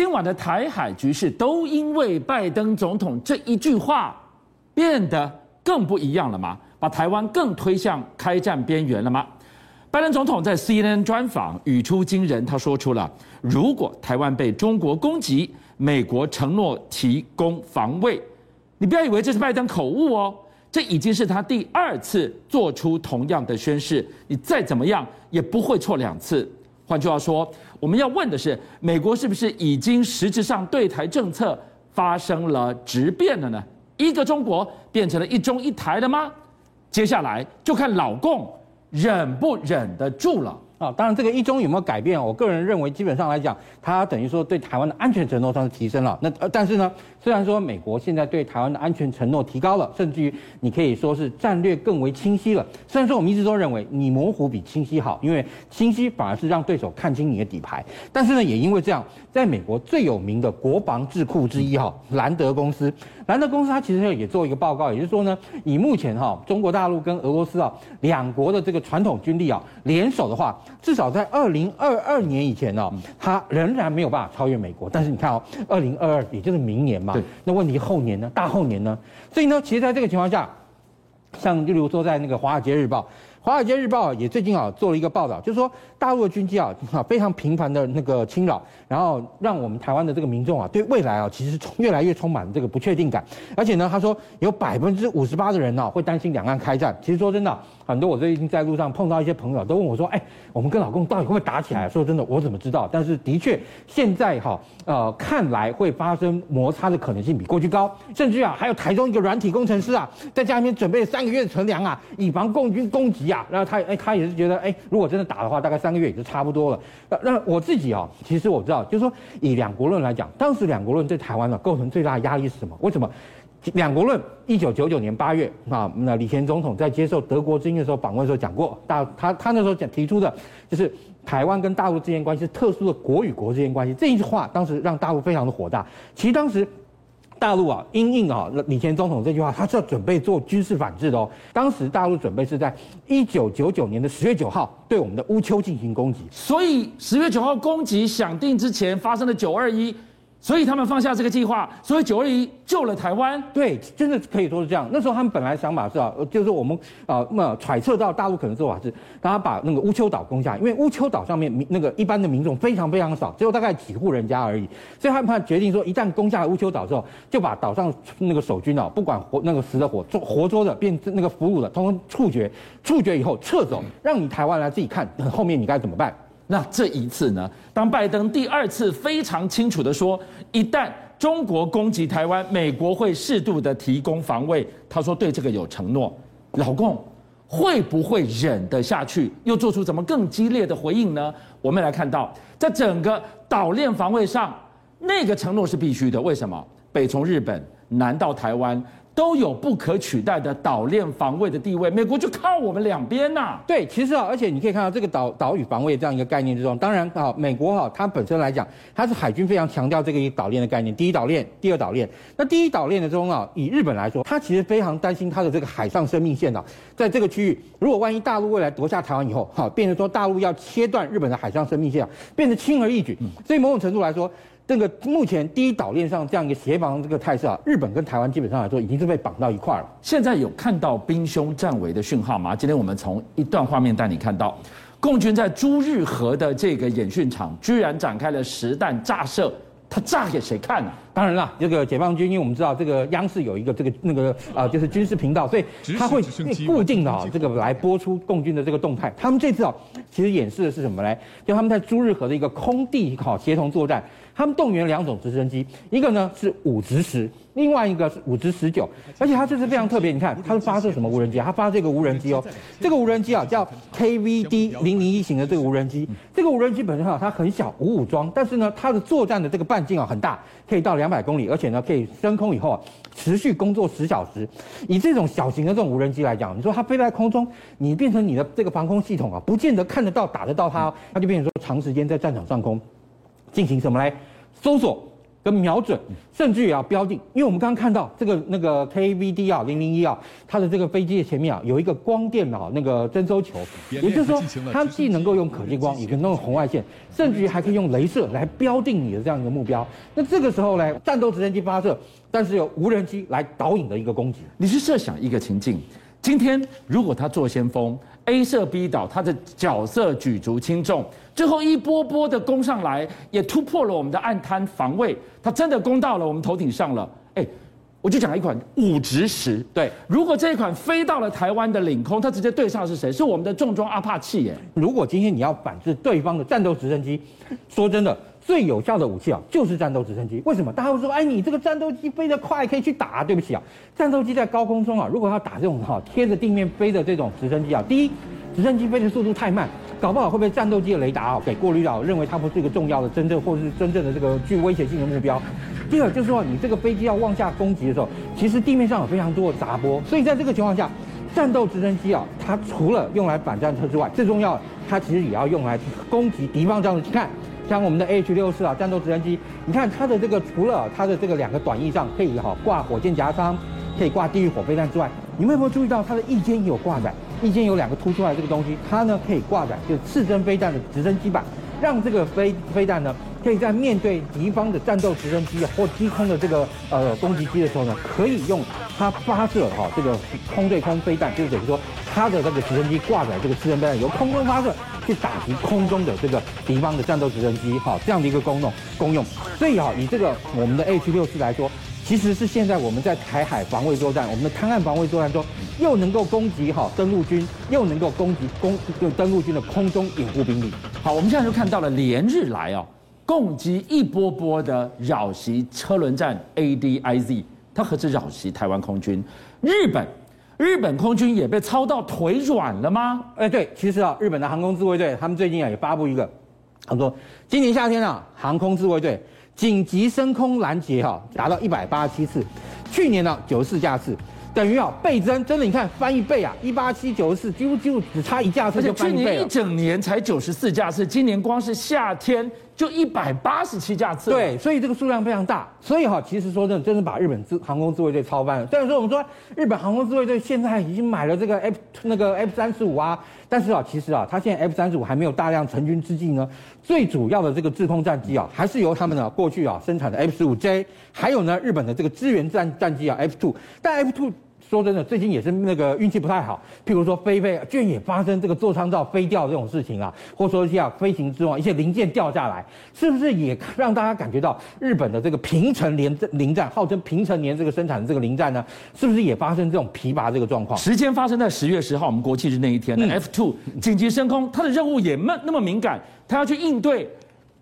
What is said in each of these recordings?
今晚的台海局势都因为拜登总统这一句话变得更不一样了吗？把台湾更推向开战边缘了吗？拜登总统在 CNN 专访语出惊人，他说出了：如果台湾被中国攻击，美国承诺提供防卫。你不要以为这是拜登口误哦，这已经是他第二次做出同样的宣誓。你再怎么样也不会错两次。换句话说，我们要问的是，美国是不是已经实质上对台政策发生了质变了呢？一个中国变成了一中一台了吗？接下来就看老共忍不忍得住了。啊，当然，这个一中有没有改变？我个人认为，基本上来讲，它等于说对台湾的安全承诺上是提升了。那呃，但是呢，虽然说美国现在对台湾的安全承诺提高了，甚至于你可以说是战略更为清晰了。虽然说我们一直都认为你模糊比清晰好，因为清晰反而是让对手看清你的底牌。但是呢，也因为这样，在美国最有名的国防智库之一哈，兰德公司，兰德公司它其实也做一个报告，也就是说呢，以目前哈中国大陆跟俄罗斯啊两国的这个传统军力啊联手的话。至少在二零二二年以前呢，它仍然没有办法超越美国。但是你看哦，二零二二也就是明年嘛，那问题后年呢？大后年呢？所以呢，其实在这个情况下，像例如说在那个《华尔街日报》。《华尔街日报》也最近啊做了一个报道，就是说大陆的军机啊啊非常频繁的那个侵扰，然后让我们台湾的这个民众啊对未来啊其实充越来越充满这个不确定感。而且呢，他说有百分之五十八的人呢会担心两岸开战。其实说真的，很多我最近在路上碰到一些朋友都问我说：“哎，我们跟老共到底会不会打起来？”说真的，我怎么知道？但是的确现在哈呃看来会发生摩擦的可能性比过去高，甚至啊还有台中一个软体工程师啊在家里面准备三个月的存粮啊，以防共军攻击啊。然后他哎，他也是觉得哎，如果真的打的话，大概三个月也就差不多了。那那我自己啊，其实我知道，就是说以两国论来讲，当时两国论对台湾呢构成最大的压力是什么？为什么？两国论，一九九九年八月啊，那李前总统在接受德国之音的时候访问的时候讲过，大他他那时候讲提出的就是台湾跟大陆之间关系是特殊的国与国之间关系，这一句话当时让大陆非常的火大。其实当时。大陆啊，因应啊，李前总统这句话，他是要准备做军事反制的哦。当时大陆准备是在一九九九年的十月九号对我们的乌丘进行攻击，所以十月九号攻击响定之前发生的九二一。所以他们放下这个计划，所以九二一救了台湾。对，真的可以说是这样。那时候他们本来想法是啊，就是我们啊，那么揣测到大陆可能做法是，让他把那个乌丘岛攻下，因为乌丘岛上面民那个一般的民众非常非常少，只有大概几户人家而已。所以他们决定说，一旦攻下了乌丘岛之后，就把岛上那个守军啊，不管活那个死的活捉活捉的，变那个俘虏的，通通处决，处决以后撤走，让你台湾来自己看后面你该怎么办。那这一次呢？当拜登第二次非常清楚地说，一旦中国攻击台湾，美国会适度的提供防卫。他说对这个有承诺。老共会不会忍得下去？又做出怎么更激烈的回应呢？我们来看到，在整个岛链防卫上，那个承诺是必须的。为什么？北从日本，南到台湾。都有不可取代的岛链防卫的地位，美国就靠我们两边呐、啊。对，其实啊，而且你可以看到这个岛岛屿防卫这样一个概念之中，当然啊，美国哈、啊，它本身来讲，它是海军非常强调这个一个岛链的概念，第一岛链，第二岛链。那第一岛链的中啊，以日本来说，它其实非常担心它的这个海上生命线啊，在这个区域，如果万一大陆未来夺下台湾以后，哈、啊，变成说大陆要切断日本的海上生命线啊，变得轻而易举。所以某种程度来说。这个目前第一岛链上这样一个协防这个态势啊，日本跟台湾基本上来说已经是被绑到一块了。现在有看到兵凶战危的讯号吗？今天我们从一段画面带你看到，共军在朱日和的这个演训场居然展开了实弹炸射，他炸给谁看呢、当然了，这个解放军，因为我们知道这个央视有一个这个那个啊，就是军事频道，所以他会固定的啊这个来播出共军的这个动态。他们这次啊，其实演示的是什么呢？就他们在朱日和的一个空地好协同作战。他们动员两种直升机，一个呢是五直十，另外一个是五直十九，而且它这次非常特别。你看，它是发射什么无人机？它发射一个无人机哦，这个无人机啊叫 KVD 零零一型的这个无人机。这个无人机本身哈，它很小，无武装，但是呢，它的作战的这个半径啊很大，可以到两百公里，而且呢可以升空以后啊持续工作十小时。以这种小型的这种无人机来讲，你说它飞在空中，你变成你的这个防空系统啊，不见得看得到、打得到它，它就变成说长时间在战场上空进行什么来？搜索、跟瞄准，甚至也要标定，因为我们刚刚看到这个那个 KVD 啊零零一啊，它的这个飞机的前面啊有一个光电啊那个征收球，也就是说它既能够用可见光，也可以用红外线，甚至于还可以用镭射来标定你的这样一个目标。那这个时候呢，战斗直升机发射，但是有无人机来导引的一个攻击。你去设想一个情境，今天如果他做先锋，A 射 B 导，他的角色举足轻重。最后一波波的攻上来，也突破了我们的暗滩防卫，它真的攻到了我们头顶上了。哎，我就讲一款武直十，对，如果这一款飞到了台湾的领空，它直接对上的是谁？是我们的重装阿帕契耶。如果今天你要反制对方的战斗直升机，说真的，最有效的武器啊，就是战斗直升机。为什么？大家会说，哎，你这个战斗机飞得快，可以去打。对不起啊，战斗机在高空中啊，如果要打这种哈贴着地面飞的这种直升机啊，第一，直升机飞的速度太慢。搞不好会被战斗机的雷达啊给过滤掉，认为它不是一个重要的、真正或是真正的这个具威胁性的目标。第二就是说，你这个飞机要往下攻击的时候，其实地面上有非常多的杂波，所以在这个情况下，战斗直升机啊，它除了用来反战车之外，最重要，它其实也要用来攻击敌方这样子。你看，像我们的 H 六四啊，战斗直升机，你看它的这个除了它的这个两个短翼上可以哈挂火箭夹舱，可以挂地狱火飞弹之外，你们有没有注意到它的翼尖也有挂载？翼尖有两个凸出来这个东西，它呢可以挂载就是刺针飞弹的直升机板，让这个飞飞弹呢可以在面对敌方的战斗直升机或低空的这个呃攻击机的时候呢，可以用它发射哈这个空对空飞弹，就是等于说它的这个直升机挂载这个刺针飞弹由空中发射去打击空中的这个敌方的战斗直升机哈这样的一个功用功用。所以哈以这个我们的 H 六四来说。其实是现在我们在台海防卫作战，我们的滩岸防卫作战中，又能够攻击哈登陆军，又能够攻击攻就登陆军的空中掩护兵力。好，我们现在就看到了连日来哦，共击一波波的扰袭车轮战 ADIZ，它何止扰袭台湾空军？日本日本空军也被操到腿软了吗？哎，对，其实啊，日本的航空自卫队他们最近啊也发布一个，他说今年夏天啊，航空自卫队。紧急升空拦截哈，达到一百八十七次，去年呢九十四架次，等于啊倍增，真的你看翻一倍啊，一八七九十四，几乎几乎只差一架次就翻一倍。去年一整年才九十四架次，今年光是夏天。就一百八十七架次，对，所以这个数量非常大，所以哈，其实说真的，真是把日本自航空自卫队操翻了。虽然说我们说日本航空自卫队现在已经买了这个 F 那个 F 三十五啊，但是啊，其实啊，它现在 F 三十五还没有大量成军之际呢，最主要的这个制空战机啊，还是由他们呢过去啊生产的 F 十五 J，还有呢日本的这个支援战战机啊 F two，但 F two。说真的，最近也是那个运气不太好。譬如说飞飞，居然也发生这个座舱罩飞掉这种事情啊，或者说一些飞行之王一些零件掉下来，是不是也让大家感觉到日本的这个平成连零战，号称平成年这个生产的这个零战呢，是不是也发生这种疲乏这个状况？时间发生在十月十号，我们国庆日那一天的 F two 紧急升空，它的任务也那那么敏感，它要去应对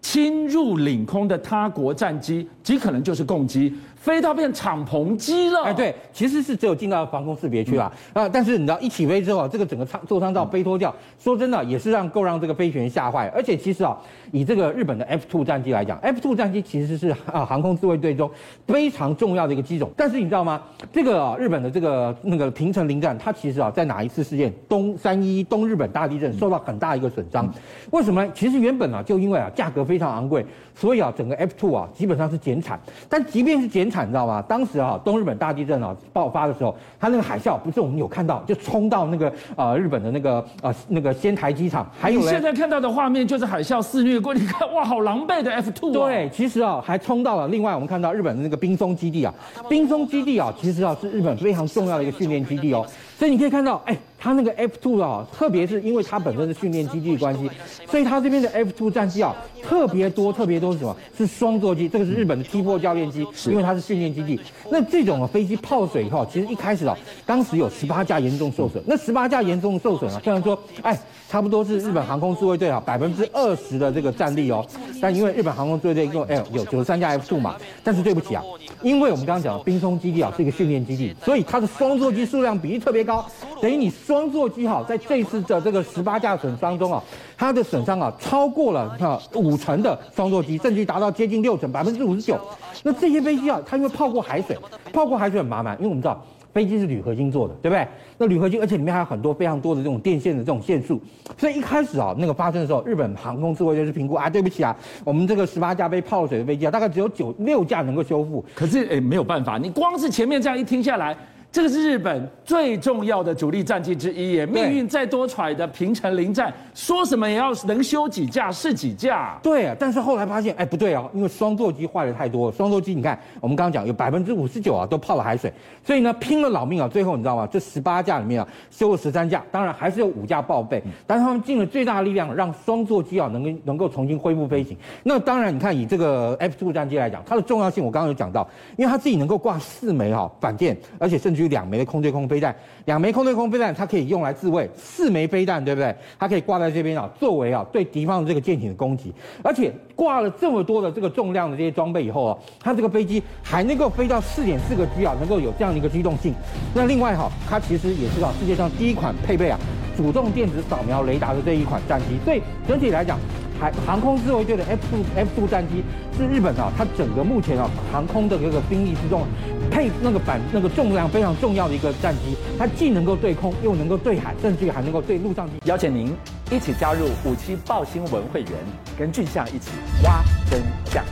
侵入领空的他国战机，极可能就是共机。飞到变敞篷机了，哎，对，其实是只有进到防空识别区啦，啊、嗯，但是你知道一起飞之后，这个整个舱座舱罩飞脱掉，说真的也是让够让这个飞行员吓坏，而且其实啊，以这个日本的 F two 战机来讲，F two 战机其实是啊航空自卫队中非常重要的一个机种，但是你知道吗？这个、啊、日本的这个那个平城零战，它其实啊在哪一次事件东三一东日本大地震受到很大一个损伤，为什么呢？其实原本啊就因为啊价格非常昂贵，所以啊整个 F two 啊基本上是减产，但即便是减产。你知道吗？当时啊，东日本大地震啊爆发的时候，它那个海啸不是我们有看到，就冲到那个呃日本的那个呃那个仙台机场。还有你现在看到的画面就是海啸肆虐过，你看哇，好狼狈的 F two 啊。对，其实啊还冲到了。另外，我们看到日本的那个冰松基地啊，冰松基地啊，其实啊是日本非常重要的一个训练基地哦。所以你可以看到，哎，它那个 F2 啊，特别是因为它本身是训练基地的关系，所以它这边的 F2 战机啊，特别多，特别多是什么？是双座机，这个是日本的 T4 教练机，因为它是训练基地。那这种啊飞机泡水以后，其实一开始啊，当时有十八架严重受损。那十八架严重受损啊，虽然说，哎，差不多是日本航空自卫队啊百分之二十的这个战力哦，但因为日本航空自卫队一共哎有九十三架 F2 嘛，但是对不起啊。因为我们刚刚讲的滨松基地啊是一个训练基地，所以它的双座机数量比例特别高，等于你双双座机哈在这次的这个十八架损伤中啊，它的损伤啊超过了哈五成的双座机，甚至达到接近六成，百分之五十九。那这些飞机啊，它因为泡过海水，泡过海水很麻烦，因为我们知道。飞机是铝合金做的，对不对？那铝合金，而且里面还有很多非常多的这种电线的这种线束，所以一开始啊，那个发生的时候，日本航空自卫队是评估啊，对不起啊，我们这个十八架被泡了水的飞机啊，大概只有九六架能够修复。可是诶，没有办法，你光是前面这样一听下来。这个是日本最重要的主力战机之一耶，命运再多舛的平城临战，说什么也要能修几架是几架。对啊，但是后来发现，哎，不对哦，因为双座机坏的太多了。双座机，你看我们刚刚讲有百分之五十九啊都泡了海水，所以呢拼了老命啊，最后你知道吗？这十八架里面啊修了十三架，当然还是有五架报废，但是他们尽了最大的力量让双座机啊能够能够重新恢复飞行。那当然，你看以这个 F 2战机来讲，它的重要性我刚刚有讲到，因为它自己能够挂四枚哈反舰，而且甚至于两枚的空对空飞弹，两枚空对空飞弹，它可以用来自卫；四枚飞弹，对不对？它可以挂在这边啊，作为啊对敌方的这个舰艇的攻击。而且挂了这么多的这个重量的这些装备以后啊，它这个飞机还能够飞到四点四个 G 啊，能够有这样的一个机动性。那另外哈，它其实也是啊世界上第一款配备啊主动电子扫描雷达的这一款战机。所以整体来讲，海航空自卫队的 F 2 F 2战机是日本啊，它整个目前啊航空的这个兵力之中配那个板那个重量非常重要的一个战机，它既能够对空，又能够对海，甚至于还能够对陆上。邀请您一起加入五七报新闻会员，跟俊相一起挖真相。